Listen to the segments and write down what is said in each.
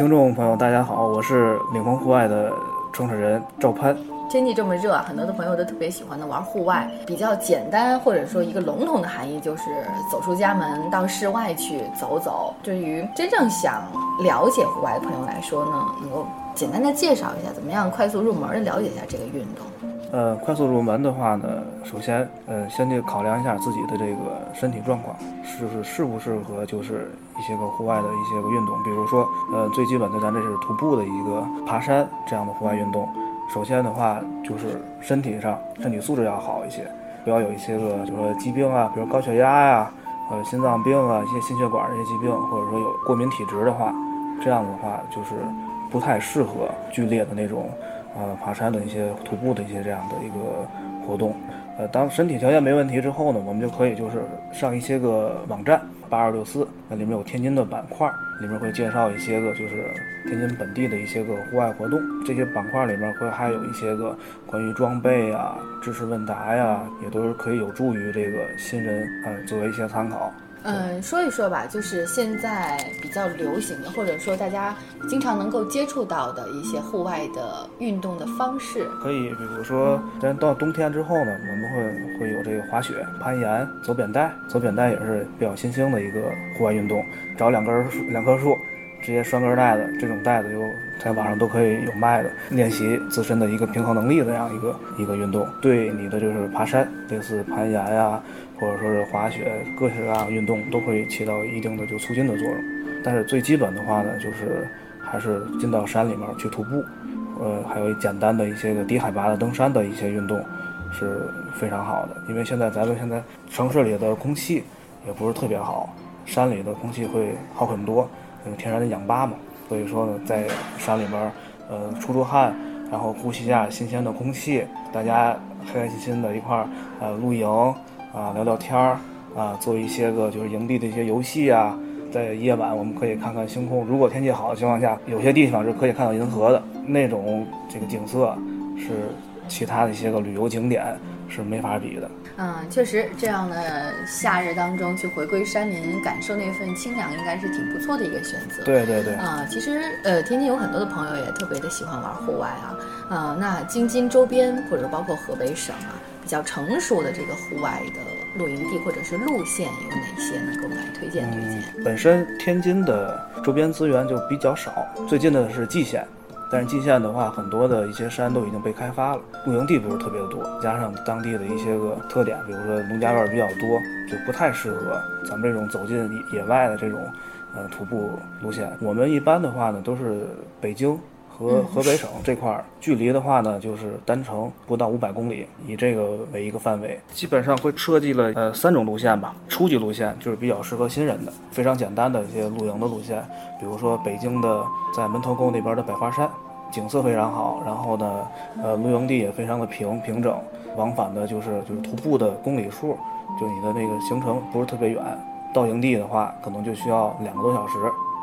听众朋友，大家好，我是领风户外的创始人赵攀。天气这么热，很多的朋友都特别喜欢的玩户外。比较简单或者说一个笼统的含义，就是走出家门到室外去走走。对于真正想了解户外的朋友来说呢，能够简单的介绍一下，怎么样快速入门的了解一下这个运动？呃，快速入门的话呢，首先，呃，先得考量一下自己的这个身体状况，是不是适不适合，就是一些个户外的一些个运动。比如说，呃，最基本的，咱这是徒步的一个爬山这样的户外运动。首先的话，就是身体上身体素质要好一些，不要有一些个就说疾病啊，比如高血压呀，呃，心脏病啊，一些心血管这些疾病，或者说有过敏体质的话，这样的话就是不太适合剧烈的那种，呃，爬山的一些徒步的一些这样的一个活动。呃，当身体条件没问题之后呢，我们就可以就是上一些个网站。八二六四，那里面有天津的板块，里面会介绍一些个就是天津本地的一些个户外活动。这些板块里面会还有一些个关于装备啊、知识问答呀，也都是可以有助于这个新人啊作为一些参考。嗯，说一说吧，就是现在比较流行的，或者说大家经常能够接触到的一些户外的运动的方式。可以，比如说，咱到冬天之后呢，我们会会有这个滑雪、攀岩、走扁带。走扁带也是比较新兴的一个户外运动，找两根树，两棵树，直接拴根带的，这种带子就在网上都可以有卖的，练习自身的一个平衡能力的这样一个一个运动，对你的就是爬山，类似攀岩呀。或者说是滑雪，各式各样的运动都会起到一定的就促进的作用。但是最基本的话呢，就是还是进到山里面去徒步，呃，还有简单的一些个低海拔的登山的一些运动是非常好的。因为现在咱们现在城市里的空气也不是特别好，山里的空气会好很多，有天然的氧吧嘛。所以说呢，在山里面，呃，出出汗，然后呼吸一下新鲜的空气，大家开开心心的一块儿，呃，露营。啊，聊聊天儿，啊，做一些个就是营地的一些游戏啊，在夜晚我们可以看看星空。如果天气好的情况下，有些地方是可以看到银河的，那种这个景色是其他的一些个旅游景点是没法比的。嗯，确实，这样的夏日当中去回归山林，感受那份清凉，应该是挺不错的一个选择。对对对。啊，其实呃，天津有很多的朋友也特别的喜欢玩户外啊，啊，那京津周边或者包括河北省啊。比较成熟的这个户外的露营地或者是路线有哪些呢？给我们来推荐推荐。本身天津的周边资源就比较少，最近的是蓟县，但是蓟县的话，很多的一些山都已经被开发了，露营地不是特别的多，加上当地的一些个特点，比如说农家院比较多，就不太适合咱们这种走进野外的这种呃徒步路线。我们一般的话呢，都是北京。和河北省这块儿距离的话呢，就是单程不到五百公里，以这个为一个范围，基本上会设计了呃三种路线吧。初级路线就是比较适合新人的，非常简单的一些露营的路线，比如说北京的在门头沟那边的百花山，景色非常好，然后呢，呃露营地也非常的平平整，往返的就是就是徒步的公里数，就你的那个行程不是特别远，到营地的话可能就需要两个多小时。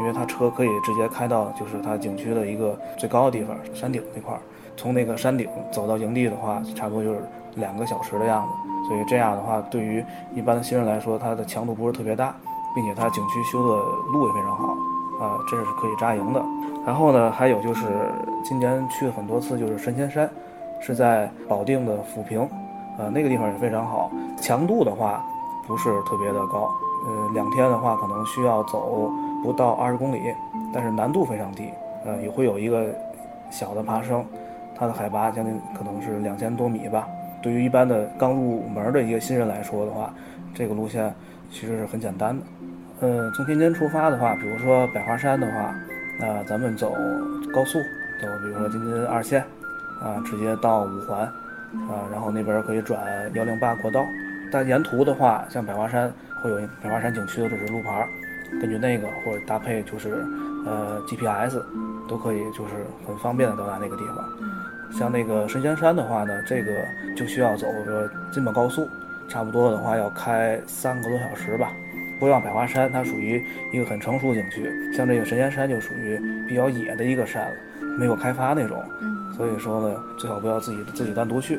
因为它车可以直接开到就是它景区的一个最高的地方山顶那块儿，从那个山顶走到营地的话，差不多就是两个小时的样子。所以这样的话，对于一般的新人来说，它的强度不是特别大，并且它景区修的路也非常好，啊，这是可以扎营的。然后呢，还有就是今年去了很多次，就是神仙山，是在保定的抚平，呃，那个地方也非常好。强度的话不是特别的高，呃，两天的话可能需要走。不到二十公里，但是难度非常低，呃，也会有一个小的爬升，它的海拔将近可能是两千多米吧。对于一般的刚入门的一个新人来说的话，这个路线其实是很简单的。呃，从天津出发的话，比如说百花山的话，那咱们走高速，走比如说京津二线，啊，直接到五环，啊，然后那边可以转幺零八国道。但沿途的话，像百花山会有百花山景区的这是路牌。根据那个或者搭配就是，呃，GPS，都可以就是很方便的到达那个地方。像那个神仙山的话呢，这个就需要走个京本高速，差不多的话要开三个多小时吧。不像百花山，它属于一个很成熟景区，像这个神仙山就属于比较野的一个山了，没有开发那种。所以说呢，最好不要自己自己单独去，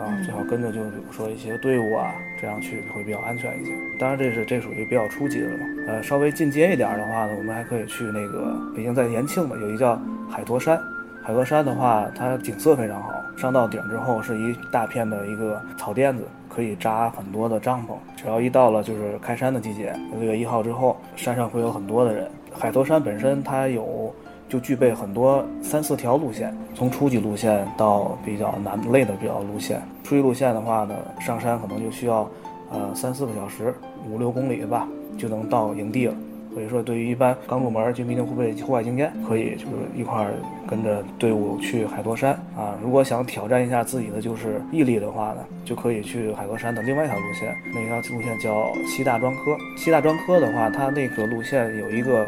啊，最好跟着就是比如说一些队伍啊，这样去会比较安全一些。当然，这是这属于比较初级的了。呃，稍微进阶一点的话呢，我们还可以去那个北京在延庆的有一叫海坨山。海坨山的话，它景色非常好。上到顶之后是一大片的一个草甸子，可以扎很多的帐篷。只要一到了就是开山的季节，六月一号之后，山上会有很多的人。海坨山本身它有就具备很多三四条路线，从初级路线到比较难累的比较路线。初级路线的话呢，上山可能就需要呃三四个小时，五六公里吧，就能到营地了。所以说，对于一般刚入门就没定户外户外经验，可以就是一块儿跟着队伍去海坨山啊。如果想挑战一下自己的就是毅力的话呢，就可以去海坨山的另外一条路线，那条路线叫西大专科。西大专科的话，它那个路线有一个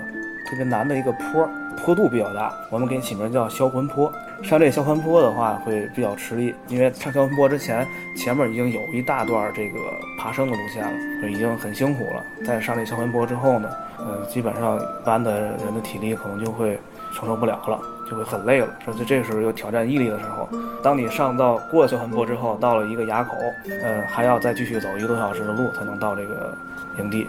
特别难的一个坡，坡度比较大，我们给起名叫销魂坡。上这销魂坡的话会比较吃力，因为上销魂坡之前前面已经有一大段这个爬升的路线了，已经很辛苦了。在上这销魂坡之后呢？呃，基本上一般的人的体力可能就会承受不了了，就会很累了。所以这个时候有挑战毅力的时候，当你上到过小环坡之后，到了一个垭口，嗯，还要再继续走一个多小时的路才能到这个营地，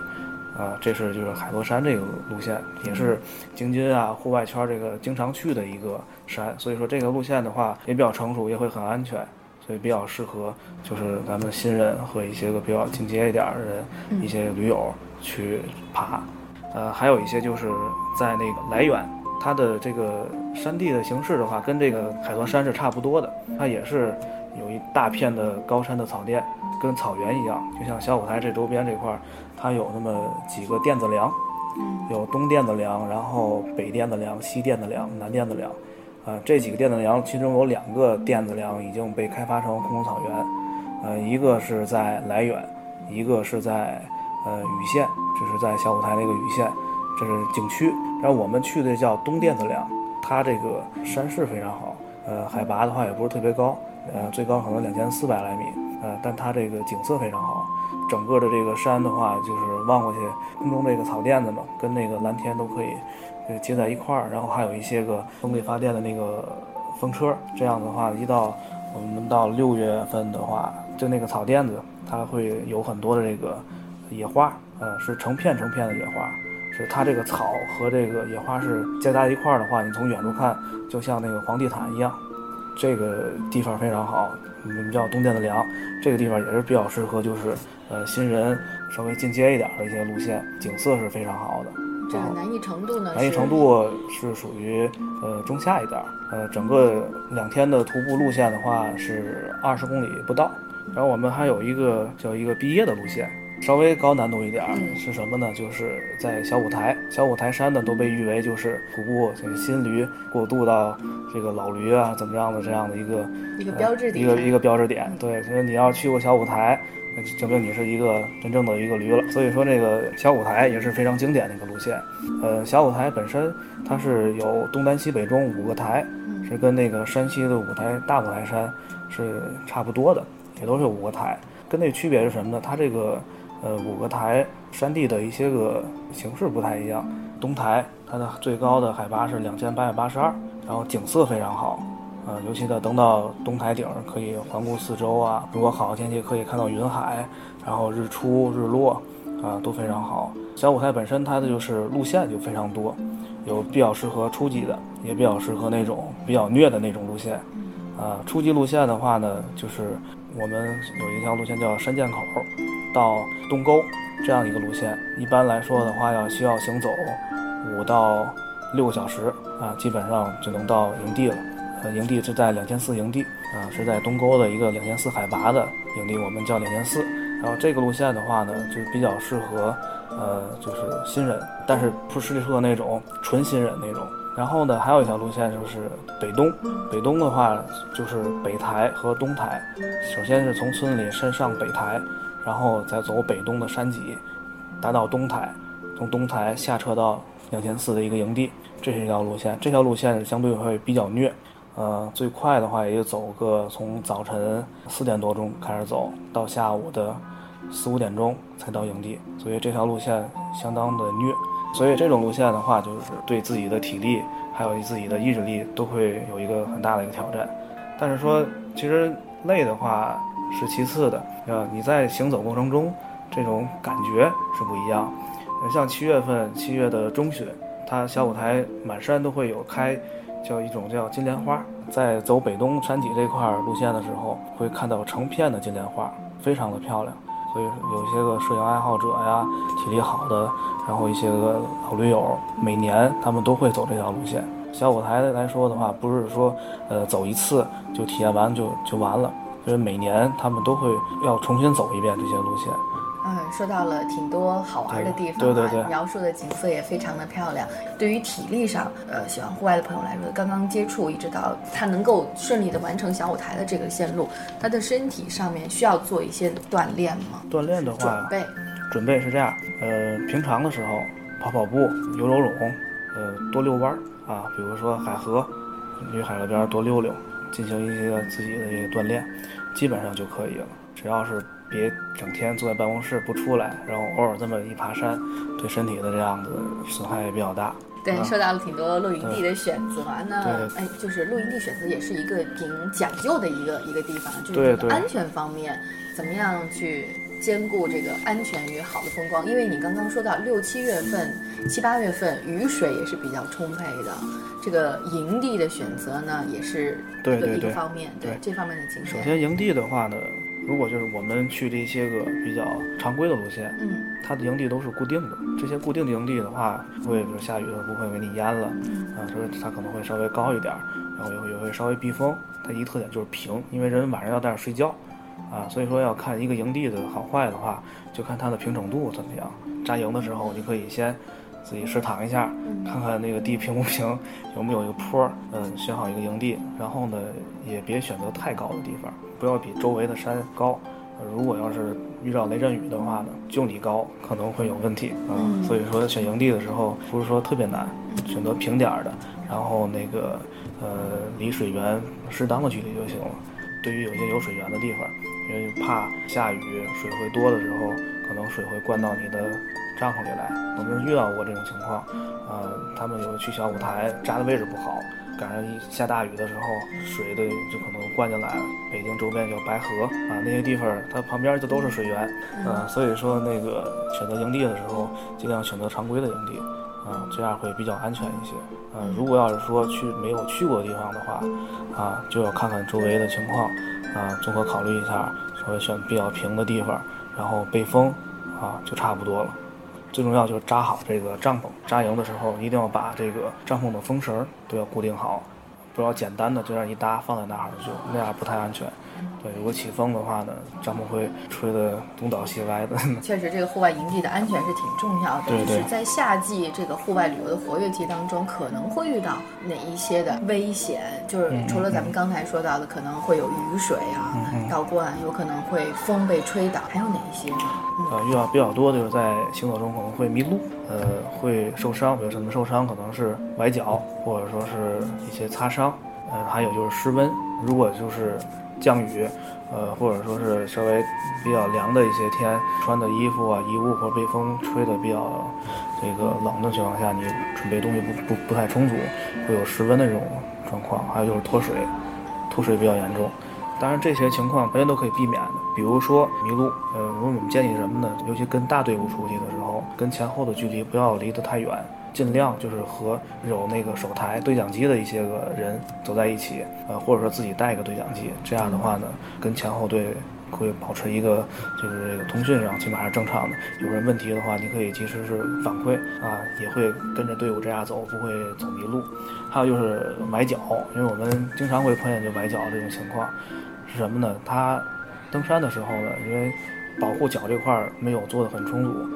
啊，这是就是海螺山这个路线，也是京津啊户外圈这个经常去的一个山。所以说这个路线的话也比较成熟，也会很安全，所以比较适合就是咱们新人和一些个比较进阶一点的人，一些驴友去爬。呃，还有一些就是在那个来源，它的这个山地的形式的话，跟这个海螺山是差不多的。它也是有一大片的高山的草甸，跟草原一样。就像小舞台这周边这块，它有那么几个电子梁，有东电子梁，然后北电子梁、西电子梁、南电子梁。啊，这几个电子梁，其中有两个电子梁已经被开发成空中草原。呃，一个是在涞源，一个是在呃禹县。这是在小舞台那个雨县，这是景区。然后我们去的叫东电子梁，它这个山势非常好，呃，海拔的话也不是特别高，呃，最高可能两千四百来米，呃，但它这个景色非常好。整个的这个山的话，就是望过去，空中这个草甸子嘛，跟那个蓝天都可以接在一块儿。然后还有一些个风力发电的那个风车，这样的话，一到我们到六月份的话，就那个草甸子，它会有很多的这个野花。呃，是成片成片的野花，是它这个草和这个野花是夹杂一块儿的话，你从远处看就像那个黄地毯一样。这个地方非常好，我们叫东店的梁，这个地方也是比较适合就是呃新人稍微进阶一点的一些路线，景色是非常好的。这个难易程度呢？难易程度是属于呃中下一点，呃，整个两天的徒步路线的话是二十公里不到，然后我们还有一个叫一个毕业的路线。稍微高难度一点儿是什么呢？就是在小五台，小五台山呢都被誉为就是徒步这个新驴过渡到这个老驴啊怎么样的这样的一个一个标志点，一个一个标志点。对，所以你要去过小五台，证明你是一个真正的一个驴了。所以说这个小五台也是非常经典的一个路线。呃，小五台本身它是有东南西北中五个台，是跟那个山西的五台大五台山是差不多的，也都是五个台。跟那区别是什么呢？它这个。呃，五个台山地的一些个形式不太一样。东台它的最高的海拔是两千八百八十二，然后景色非常好。呃，尤其的登到东台顶，可以环顾四周啊。如果好的天气，可以看到云海，然后日出日落，啊，都非常好。小五台本身它的就是路线就非常多，有比较适合初级的，也比较适合那种比较虐的那种路线。啊，初级路线的话呢，就是我们有一条路线叫山涧口。到东沟这样一个路线，一般来说的话，要需要行走五到六个小时啊，基本上就能到营地了。呃，营地是在两千四营地啊，是在东沟的一个两千四海拔的营地，我们叫两千四。然后这个路线的话呢，就比较适合呃，就是新人，但是不适合那种纯新人那种。然后呢，还有一条路线就是北东，北东的话就是北台和东台，首先是从村里先上北台。然后再走北东的山脊，达到东台，从东台下车到两千四的一个营地，这是一条路线。这条路线相对会比较虐，呃，最快的话也就走个从早晨四点多钟开始走到下午的四五点钟才到营地，所以这条路线相当的虐。所以这种路线的话，就是对自己的体力还有自己的意志力都会有一个很大的一个挑战。但是说其实累的话。是其次的。呃，你在行走过程中，这种感觉是不一样。像七月份，七月的中旬，它小舞台满山都会有开，叫一种叫金莲花。在走北东山脊这块路线的时候，会看到成片的金莲花，非常的漂亮。所以有些个摄影爱好者呀，体力好的，然后一些个老驴友，每年他们都会走这条路线。小舞台来说的话，不是说呃走一次就体验完就就完了，所以每年他们都会要重新走一遍这些路线。嗯，说到了挺多好玩的地方，对对对，描述的景色也非常的漂亮。对于体力上，呃，喜欢户外的朋友来说，刚刚接触一直到他能够顺利的完成小舞台的这个线路，他的身体上面需要做一些锻炼吗？锻炼的话，准备，准备是这样，呃，平常的时候跑跑步、游游泳，呃，多遛弯儿啊，比如说海河，去海河边多溜溜，进行一些自己的一些锻炼，基本上就可以了。只要是。别整天坐在办公室不出来，然后偶尔这么一爬山，对身体的这样子损害也比较大。对，受到了挺多露营地的选择，那哎，就是露营地选择也是一个挺讲究的一个一个地方，就是安全方面怎么样去兼顾这个安全与好的风光？因为你刚刚说到六七月份、七八月份雨水也是比较充沛的，这个营地的选择呢也是对对对方面对这方面的经验。首先营地的话呢。如果就是我们去这些个比较常规的路线，嗯，它的营地都是固定的。这些固定的营地的话，会比如下雨的时候不会给你淹了，啊，所以它可能会稍微高一点，然后也会也会稍微避风。它一个特点就是平，因为人晚上要在那睡觉，啊，所以说要看一个营地的好坏的话，就看它的平整度怎么样。扎营的时候，你可以先。自己试躺一下，看看那个地平不平，有没有一个坡，嗯，选好一个营地，然后呢，也别选择太高的地方，不要比周围的山高。如果要是遇到雷阵雨的话呢，就你高可能会有问题啊。所以说选营地的时候，不是说特别难，选择平点儿的，然后那个呃离水源适当的距离就行了。对于有些有水源的地方，因为怕下雨水会多的时候，可能水会灌到你的。帐篷里来，我们遇到过这种情况，呃，他们有去小舞台扎的位置不好，赶上一下大雨的时候，水的就可能灌进来了。北京周边叫白河啊，那些地方它旁边就都是水源，嗯，所以说那个选择营地的时候，尽量选择常规的营地，啊，这样会比较安全一些。嗯，如果要是说去没有去过的地方的话，啊，就要看看周围的情况，啊，综合考虑一下，稍微选比较平的地方，然后背风，啊，就差不多了。最重要就是扎好这个帐篷，扎营的时候一定要把这个帐篷的风绳都要固定好，不要简单的就让一搭放在那儿就那样不太安全。对，如果起风的话呢，帐篷会吹得东倒西歪的。确实，这个户外营地的安全是挺重要的。对对。在夏季这个户外旅游的活跃期当中，可能会遇到哪一些的危险？就是除了咱们刚才说到的，可能会有雨水啊倒灌，有可能会风被吹倒，还有哪一些呢？呃，遇到比较多的就是在行走中可能会迷路，呃，会受伤，比如什么受伤，可能是崴脚，或者说是一些擦伤，呃，还有就是失温。如果就是降雨，呃，或者说是稍微比较凉的一些天，穿的衣服啊、衣物或者被风吹的比较这个冷的情况下，你准备东西不不不太充足，会有失温的这种状况。还有就是脱水，脱水比较严重。当然这些情况本身都可以避免的，比如说迷路，呃，如果我们建议什么呢？尤其跟大队伍出去的时候，跟前后的距离不要离得太远。尽量就是和有那个手台对讲机的一些个人走在一起，呃，或者说自己带一个对讲机，这样的话呢，跟前后队会保持一个就是这个通讯上起码是正常的。有人问题的话，你可以及时是反馈啊，也会跟着队伍这样走，不会走迷路。还有就是崴脚，因为我们经常会碰见就崴脚这种情况，是什么呢？他登山的时候呢，因为保护脚这块没有做的很充足。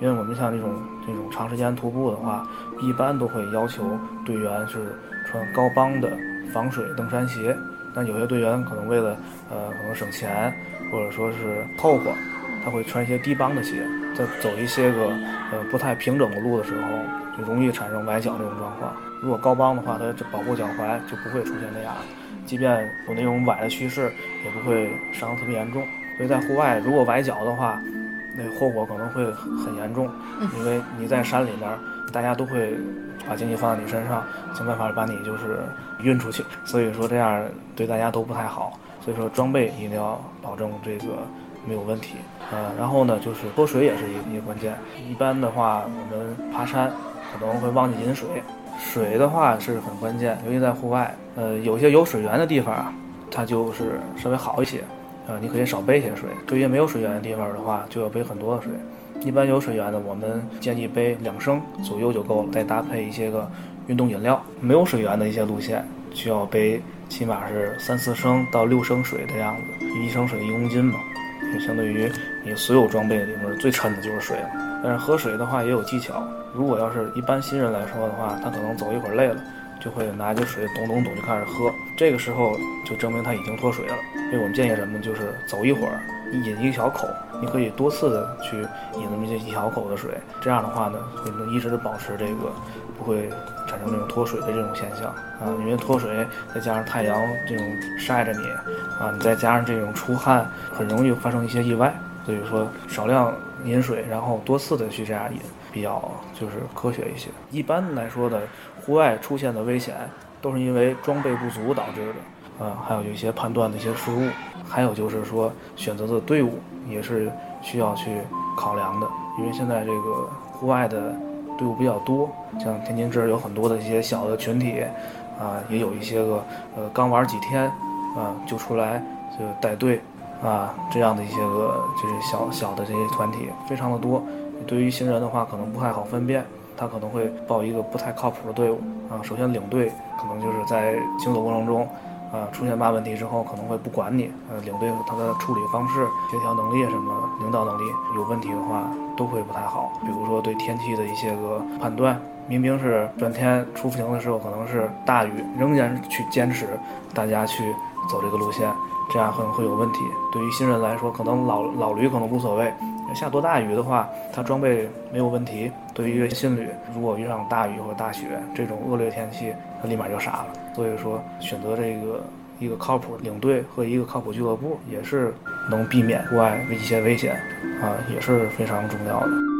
因为我们像这种这种长时间徒步的话，一般都会要求队员是穿高帮的防水登山鞋。但有些队员可能为了呃可能省钱，或者说是凑合，他会穿一些低帮的鞋。在走一些个呃不太平整的路的时候，就容易产生崴脚这种状况。如果高帮的话，它就保护脚踝就不会出现那样，即便有那种崴的趋势，也不会伤得特别严重。所以在户外，如果崴脚的话，那后果可能会很严重，因为你在山里面，大家都会把精力放在你身上，想办法把你就是运出去。所以说这样对大家都不太好。所以说装备一定要保证这个没有问题。呃，然后呢，就是脱水也是一一个关键。一般的话，我们爬山可能会忘记饮水，水的话是很关键，尤其在户外。呃，有些有水源的地方啊，它就是稍微好一些，呃，你可以少背些水。对于没有水源的地方的话，就要背很多的水。一般有水源的，我们建议背两升左右就够了，再搭配一些个运动饮料。没有水源的一些路线，需要背起码是三四升到六升水的样子，一升水一公斤嘛，就相对于你所有装备里面最沉的就是水了。但是喝水的话也有技巧，如果要是一般新人来说的话，他可能走一会儿累了，就会拿着水咚咚咚就开始喝，这个时候就证明他已经脱水了。所以我们建议人们就是走一会儿，你饮一小口，你可以多次的去饮那么一小口的水，这样的话呢，会能一直保持这个不会产生这种脱水的这种现象啊。因为脱水再加上太阳这种晒着你啊，你再加上这种出汗，很容易发生一些意外。所以说少量饮水，然后多次的去这样饮，比较就是科学一些。一般来说的户外出现的危险，都是因为装备不足导致的，啊，还有一些判断的一些失误，还有就是说选择的队伍也是需要去考量的。因为现在这个户外的队伍比较多，像天津这儿有很多的一些小的群体，啊，也有一些个呃刚玩几天，啊，就出来就带队。啊，这样的一些个就是小小的这些团体非常的多，对于新人的话可能不太好分辨，他可能会报一个不太靠谱的队伍啊。首先领队可能就是在行走过程中，啊出现大问题之后可能会不管你，呃领队他的处理方式、协调能力什么、领导能力有问题的话都会不太好。比如说对天气的一些个判断，明明是转天出行的时候可能是大雨，仍然去坚持大家去走这个路线。这样可能会有问题。对于新人来说，可能老老驴可能无所谓。下多大雨的话，他装备没有问题。对于一个新驴，如果遇上大雨或大雪这种恶劣天气，他立马就傻了。所以说，选择这个一个靠谱领队和一个靠谱俱乐部，也是能避免户外一些危险啊，也是非常重要的。